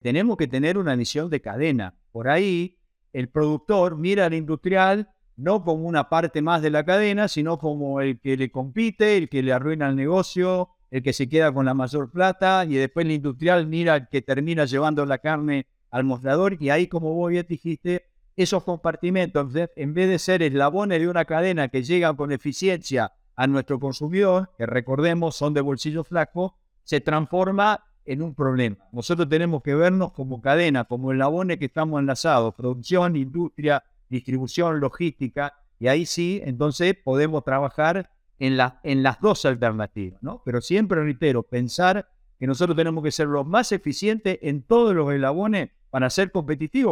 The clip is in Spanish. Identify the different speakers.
Speaker 1: tenemos que tener una visión de cadena. Por ahí, el productor mira al industrial no como una parte más de la cadena, sino como el que le compite, el que le arruina el negocio, el que se queda con la mayor plata, y después el industrial mira al que termina llevando la carne al mostrador, y ahí, como vos bien dijiste, esos compartimentos, en vez de ser eslabones de una cadena que llegan con eficiencia a nuestro consumidor, que recordemos son de bolsillo flaco, se transforma en un problema. Nosotros tenemos que vernos como cadena, como eslabones que estamos enlazados, producción, industria, distribución, logística, y ahí sí, entonces podemos trabajar en, la, en las dos alternativas, ¿no? Pero siempre reitero, pensar que nosotros tenemos que ser los más eficientes en todos los eslabones para ser competitivos.